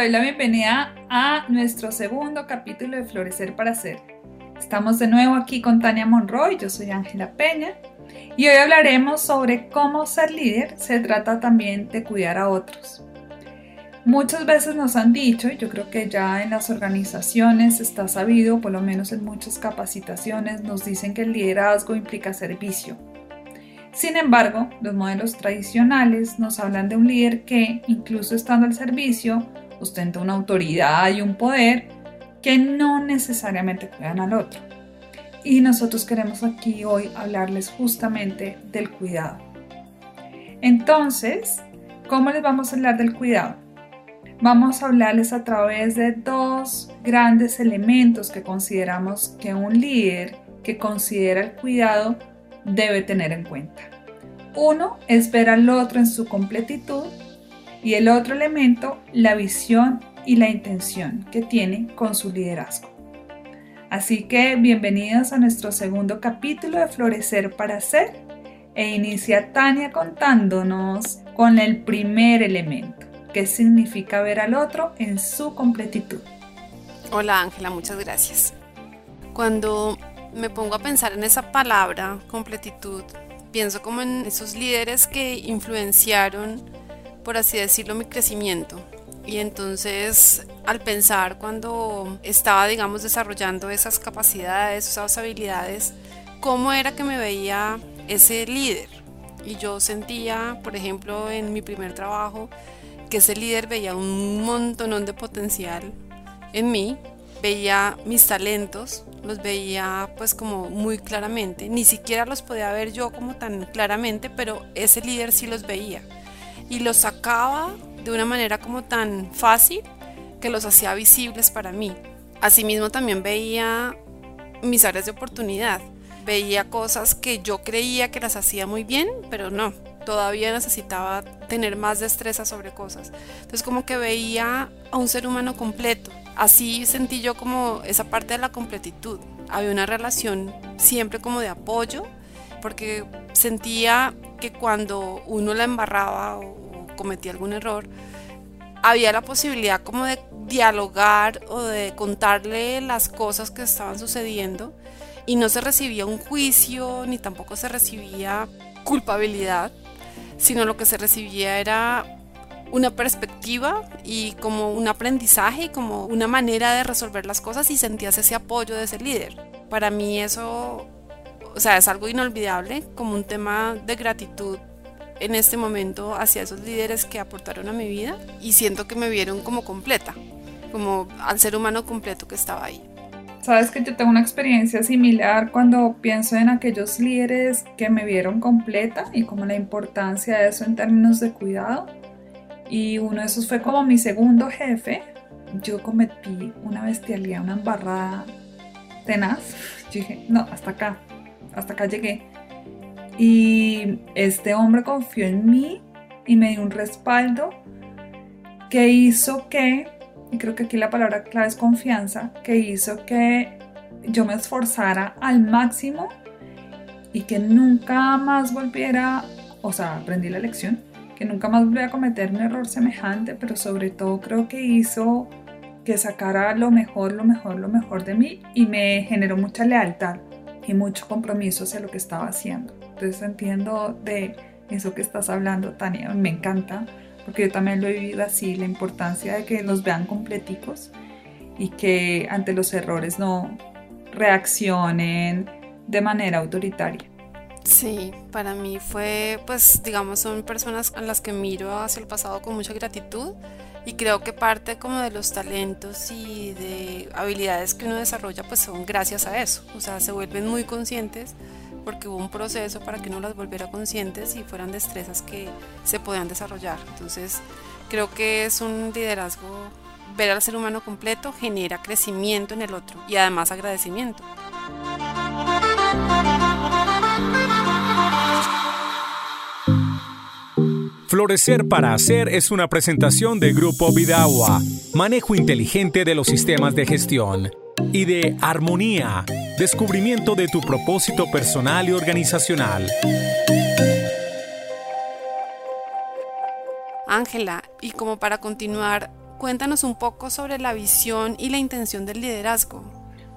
Doy la bienvenida a nuestro segundo capítulo de Florecer para Ser. Estamos de nuevo aquí con Tania Monroy, yo soy Ángela Peña y hoy hablaremos sobre cómo ser líder se trata también de cuidar a otros. Muchas veces nos han dicho, y yo creo que ya en las organizaciones está sabido, por lo menos en muchas capacitaciones, nos dicen que el liderazgo implica servicio. Sin embargo, los modelos tradicionales nos hablan de un líder que, incluso estando al servicio, ostenta una autoridad y un poder que no necesariamente cuidan al otro. Y nosotros queremos aquí hoy hablarles justamente del cuidado. Entonces, ¿cómo les vamos a hablar del cuidado? Vamos a hablarles a través de dos grandes elementos que consideramos que un líder que considera el cuidado debe tener en cuenta. Uno es ver al otro en su completitud y el otro elemento, la visión y la intención que tiene con su liderazgo. Así que bienvenidos a nuestro segundo capítulo de Florecer para Ser e inicia Tania contándonos con el primer elemento, que significa ver al otro en su completitud. Hola Ángela, muchas gracias. Cuando me pongo a pensar en esa palabra, completitud, pienso como en esos líderes que influenciaron, por así decirlo, mi crecimiento. Y entonces al pensar cuando estaba, digamos, desarrollando esas capacidades, esas habilidades, cómo era que me veía ese líder. Y yo sentía, por ejemplo, en mi primer trabajo, que ese líder veía un montón de potencial en mí, veía mis talentos, los veía pues como muy claramente, ni siquiera los podía ver yo como tan claramente, pero ese líder sí los veía y los sacaba de una manera como tan fácil que los hacía visibles para mí. Asimismo también veía mis áreas de oportunidad, veía cosas que yo creía que las hacía muy bien, pero no, todavía necesitaba tener más destreza sobre cosas. Entonces como que veía a un ser humano completo así sentí yo como esa parte de la completitud. Había una relación siempre como de apoyo, porque sentía que cuando uno la embarraba cometía algún error, había la posibilidad como de dialogar o de contarle las cosas que estaban sucediendo y no se recibía un juicio ni tampoco se recibía culpabilidad, sino lo que se recibía era una perspectiva y como un aprendizaje y como una manera de resolver las cosas y sentías ese apoyo de ese líder. Para mí eso, o sea, es algo inolvidable, como un tema de gratitud en este momento hacia esos líderes que aportaron a mi vida y siento que me vieron como completa, como al ser humano completo que estaba ahí. Sabes que yo tengo una experiencia similar cuando pienso en aquellos líderes que me vieron completa y como la importancia de eso en términos de cuidado y uno de esos fue como mi segundo jefe. Yo cometí una bestialidad, una embarrada tenaz. Yo dije, no, hasta acá, hasta acá llegué. Y este hombre confió en mí y me dio un respaldo que hizo que, y creo que aquí la palabra clave es confianza, que hizo que yo me esforzara al máximo y que nunca más volviera, o sea, aprendí la lección, que nunca más volví a cometer un error semejante, pero sobre todo creo que hizo que sacara lo mejor, lo mejor, lo mejor de mí y me generó mucha lealtad y mucho compromiso hacia lo que estaba haciendo. Entonces entiendo de eso que estás hablando, Tania, me encanta, porque yo también lo he vivido así, la importancia de que los vean completicos y que ante los errores no reaccionen de manera autoritaria. Sí, para mí fue, pues, digamos, son personas a las que miro hacia el pasado con mucha gratitud y creo que parte como de los talentos y de habilidades que uno desarrolla, pues son gracias a eso. O sea, se vuelven muy conscientes porque hubo un proceso para que uno las volviera conscientes y fueran destrezas que se podían desarrollar. Entonces, Creo que es un liderazgo, ver al ser humano completo genera crecimiento en el otro y además agradecimiento. Florecer para Hacer es una presentación de Grupo Vidagua, manejo inteligente de los sistemas de gestión, y de Armonía, descubrimiento de tu propósito personal y organizacional. Ángela, y como para continuar, cuéntanos un poco sobre la visión y la intención del liderazgo.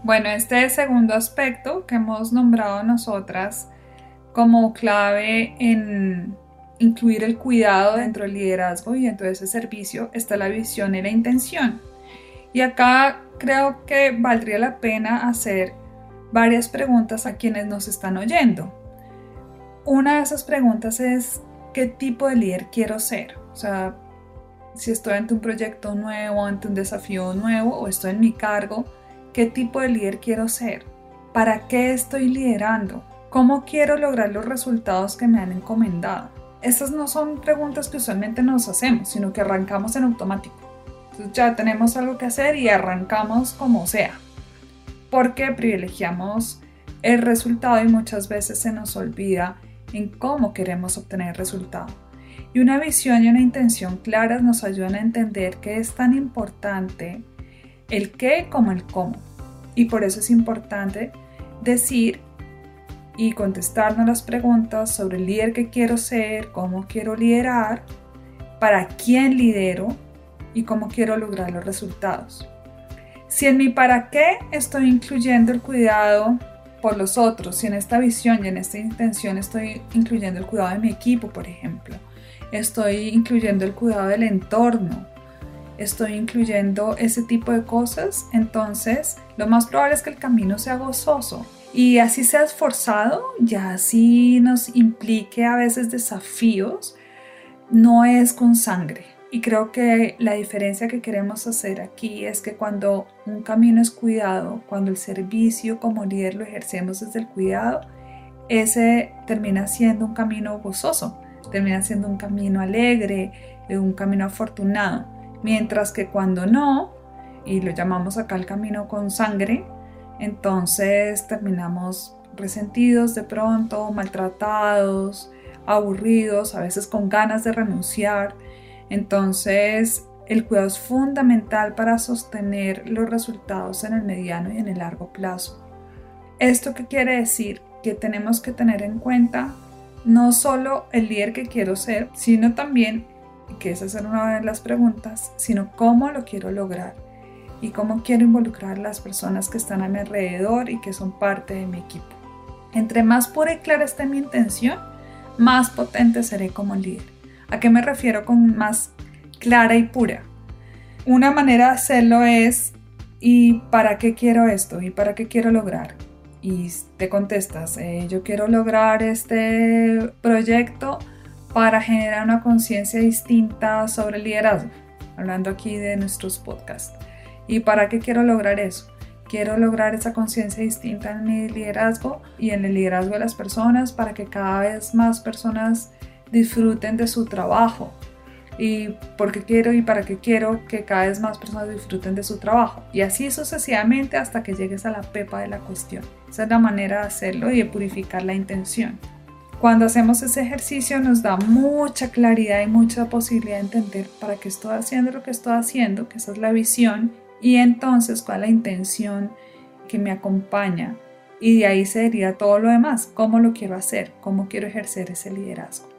Bueno, este segundo aspecto que hemos nombrado nosotras como clave en incluir el cuidado dentro del liderazgo y dentro de ese servicio está la visión y la intención. Y acá creo que valdría la pena hacer varias preguntas a quienes nos están oyendo. Una de esas preguntas es, ¿qué tipo de líder quiero ser? O sea, si estoy ante un proyecto nuevo, ante un desafío nuevo o estoy en mi cargo, ¿qué tipo de líder quiero ser? ¿Para qué estoy liderando? ¿Cómo quiero lograr los resultados que me han encomendado? Estas no son preguntas que usualmente nos hacemos, sino que arrancamos en automático. Entonces ya tenemos algo que hacer y arrancamos como sea. Porque privilegiamos el resultado y muchas veces se nos olvida en cómo queremos obtener el resultado. Y una visión y una intención claras nos ayudan a entender que es tan importante el qué como el cómo. Y por eso es importante decir y contestarnos las preguntas sobre el líder que quiero ser, cómo quiero liderar, para quién lidero y cómo quiero lograr los resultados. Si en mi para qué estoy incluyendo el cuidado por los otros, si en esta visión y en esta intención estoy incluyendo el cuidado de mi equipo, por ejemplo, estoy incluyendo el cuidado del entorno, estoy incluyendo ese tipo de cosas, entonces lo más probable es que el camino sea gozoso y así sea esforzado, ya así nos implique a veces desafíos, no es con sangre. Y creo que la diferencia que queremos hacer aquí es que cuando un camino es cuidado, cuando el servicio como líder lo ejercemos desde el cuidado, ese termina siendo un camino gozoso, termina siendo un camino alegre, un camino afortunado. Mientras que cuando no, y lo llamamos acá el camino con sangre, entonces terminamos resentidos de pronto, maltratados, aburridos, a veces con ganas de renunciar. Entonces el cuidado es fundamental para sostener los resultados en el mediano y en el largo plazo. ¿Esto qué quiere decir? Que tenemos que tener en cuenta no solo el líder que quiero ser, sino también, que esa es una de las preguntas, sino cómo lo quiero lograr y cómo quiero involucrar a las personas que están a mi alrededor y que son parte de mi equipo. Entre más pura y clara esté mi intención, más potente seré como líder. ¿A qué me refiero con más clara y pura? Una manera de hacerlo es ¿y para qué quiero esto? ¿Y para qué quiero lograr? Y te contestas, eh, yo quiero lograr este proyecto para generar una conciencia distinta sobre el liderazgo, hablando aquí de nuestros podcasts. ¿Y para qué quiero lograr eso? Quiero lograr esa conciencia distinta en mi liderazgo y en el liderazgo de las personas para que cada vez más personas disfruten de su trabajo. Y porque quiero y para qué quiero que cada vez más personas disfruten de su trabajo. Y así sucesivamente hasta que llegues a la pepa de la cuestión. Esa es la manera de hacerlo y de purificar la intención. Cuando hacemos ese ejercicio nos da mucha claridad y mucha posibilidad de entender para qué estoy haciendo lo que estoy haciendo, que esa es la visión y entonces cuál es la intención que me acompaña. Y de ahí sería todo lo demás, cómo lo quiero hacer, cómo quiero ejercer ese liderazgo.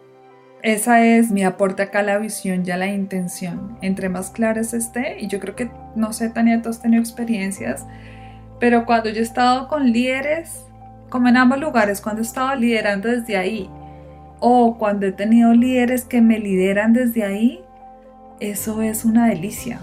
Esa es mi aporte acá la visión, ya la intención. Entre más claras esté, y yo creo que, no sé, Tania, tú has tenido experiencias, pero cuando yo he estado con líderes, como en ambos lugares, cuando he estado liderando desde ahí, o cuando he tenido líderes que me lideran desde ahí, eso es una delicia,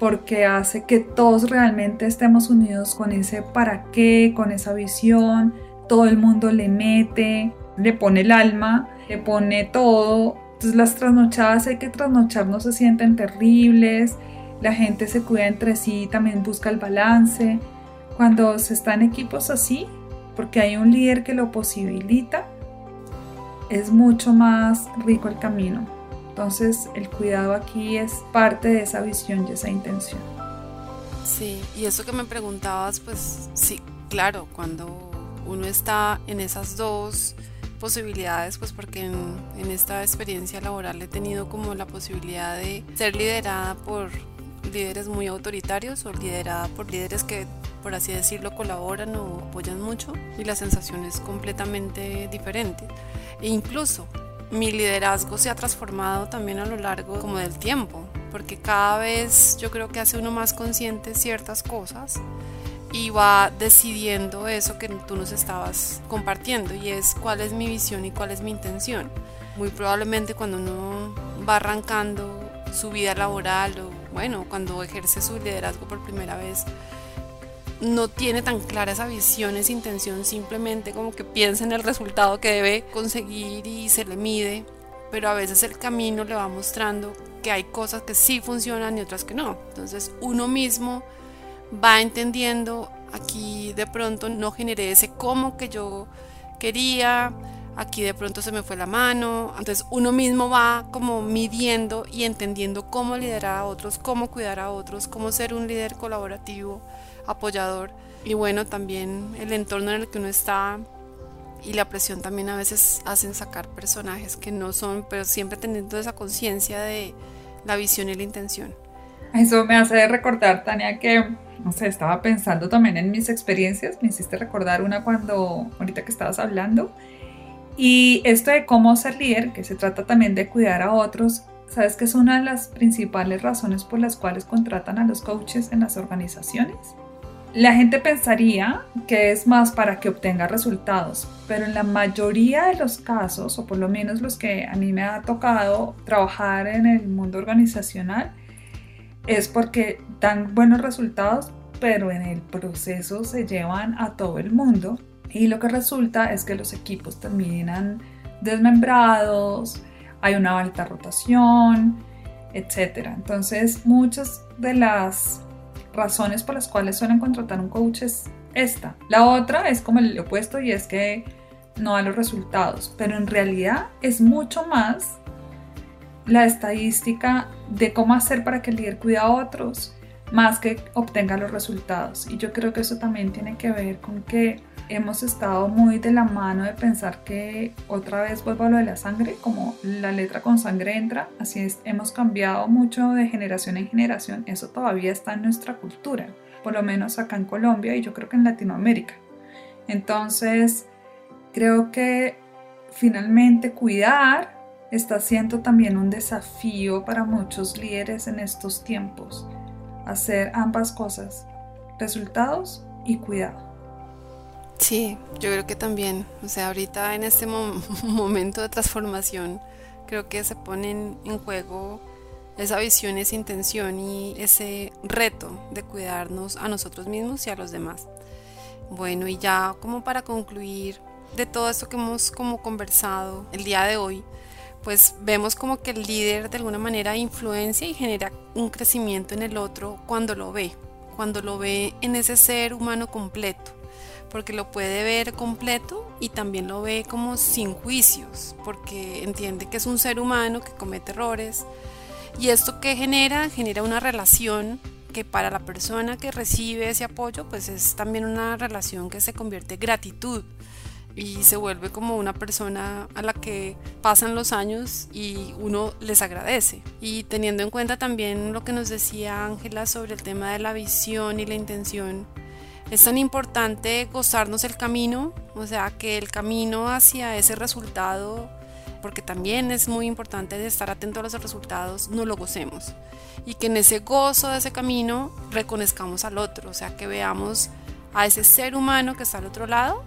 porque hace que todos realmente estemos unidos con ese para qué, con esa visión, todo el mundo le mete, le pone el alma, le pone todo. Entonces las trasnochadas hay que trasnochar, no se sienten terribles, la gente se cuida entre sí, también busca el balance. Cuando se está en equipos así, porque hay un líder que lo posibilita, es mucho más rico el camino. Entonces el cuidado aquí es parte de esa visión y esa intención. Sí, y eso que me preguntabas, pues sí, claro, cuando uno está en esas dos posibilidades, pues porque en, en, esta experiencia laboral he tenido como la posibilidad de ser liderada por líderes muy autoritarios o liderada por líderes que, por así decirlo, colaboran o apoyan mucho y la sensación es completamente diferente. E incluso mi liderazgo se ha transformado también a lo largo como del tiempo, porque cada vez yo creo que hace uno más consciente ciertas cosas y va decidiendo eso que tú nos estabas compartiendo y es cuál es mi visión y cuál es mi intención. Muy probablemente cuando uno va arrancando su vida laboral o bueno, cuando ejerce su liderazgo por primera vez, no tiene tan clara esa visión, esa intención, simplemente como que piensa en el resultado que debe conseguir y se le mide, pero a veces el camino le va mostrando que hay cosas que sí funcionan y otras que no. Entonces uno mismo va entendiendo, aquí de pronto no generé ese cómo que yo quería, aquí de pronto se me fue la mano. Entonces uno mismo va como midiendo y entendiendo cómo liderar a otros, cómo cuidar a otros, cómo ser un líder colaborativo, apoyador. Y bueno, también el entorno en el que uno está y la presión también a veces hacen sacar personajes que no son, pero siempre teniendo esa conciencia de la visión y la intención. Eso me hace recordar, Tania, que, no sé, estaba pensando también en mis experiencias, me hiciste recordar una cuando, ahorita que estabas hablando, y esto de cómo ser líder, que se trata también de cuidar a otros, sabes que es una de las principales razones por las cuales contratan a los coaches en las organizaciones. La gente pensaría que es más para que obtenga resultados, pero en la mayoría de los casos, o por lo menos los que a mí me ha tocado trabajar en el mundo organizacional, es porque dan buenos resultados, pero en el proceso se llevan a todo el mundo y lo que resulta es que los equipos terminan desmembrados, hay una alta rotación, etc. Entonces, muchas de las razones por las cuales suelen contratar un coach es esta. La otra es como el opuesto y es que no da los resultados, pero en realidad es mucho más la estadística de cómo hacer para que el líder cuide a otros, más que obtenga los resultados. Y yo creo que eso también tiene que ver con que hemos estado muy de la mano de pensar que otra vez vuelvo a lo de la sangre, como la letra con sangre entra, así es, hemos cambiado mucho de generación en generación, eso todavía está en nuestra cultura, por lo menos acá en Colombia y yo creo que en Latinoamérica. Entonces, creo que finalmente cuidar está siendo también un desafío para muchos líderes en estos tiempos, hacer ambas cosas, resultados y cuidado. Sí, yo creo que también, o sea, ahorita en este momento de transformación, creo que se ponen en juego esa visión, esa intención y ese reto de cuidarnos a nosotros mismos y a los demás. Bueno, y ya como para concluir de todo esto que hemos como conversado el día de hoy, pues vemos como que el líder de alguna manera influencia y genera un crecimiento en el otro cuando lo ve, cuando lo ve en ese ser humano completo porque lo puede ver completo y también lo ve como sin juicios, porque entiende que es un ser humano que comete errores. Y esto que genera, genera una relación que para la persona que recibe ese apoyo, pues es también una relación que se convierte en gratitud y se vuelve como una persona a la que pasan los años y uno les agradece. Y teniendo en cuenta también lo que nos decía Ángela sobre el tema de la visión y la intención, es tan importante gozarnos el camino, o sea, que el camino hacia ese resultado, porque también es muy importante estar atento a los resultados, no lo gocemos. Y que en ese gozo de ese camino reconozcamos al otro, o sea, que veamos a ese ser humano que está al otro lado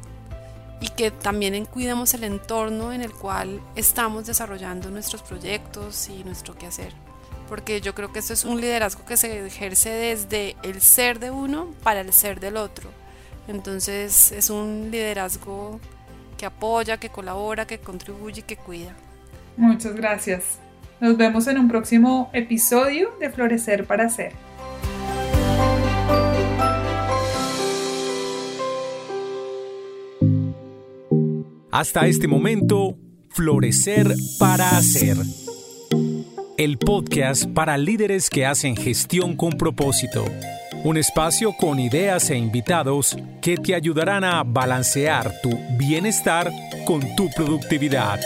y que también cuidemos el entorno en el cual estamos desarrollando nuestros proyectos y nuestro quehacer porque yo creo que esto es un liderazgo que se ejerce desde el ser de uno para el ser del otro. Entonces es un liderazgo que apoya, que colabora, que contribuye y que cuida. Muchas gracias. Nos vemos en un próximo episodio de Florecer para Ser. Hasta este momento, Florecer para Hacer el podcast para líderes que hacen gestión con propósito. Un espacio con ideas e invitados que te ayudarán a balancear tu bienestar con tu productividad.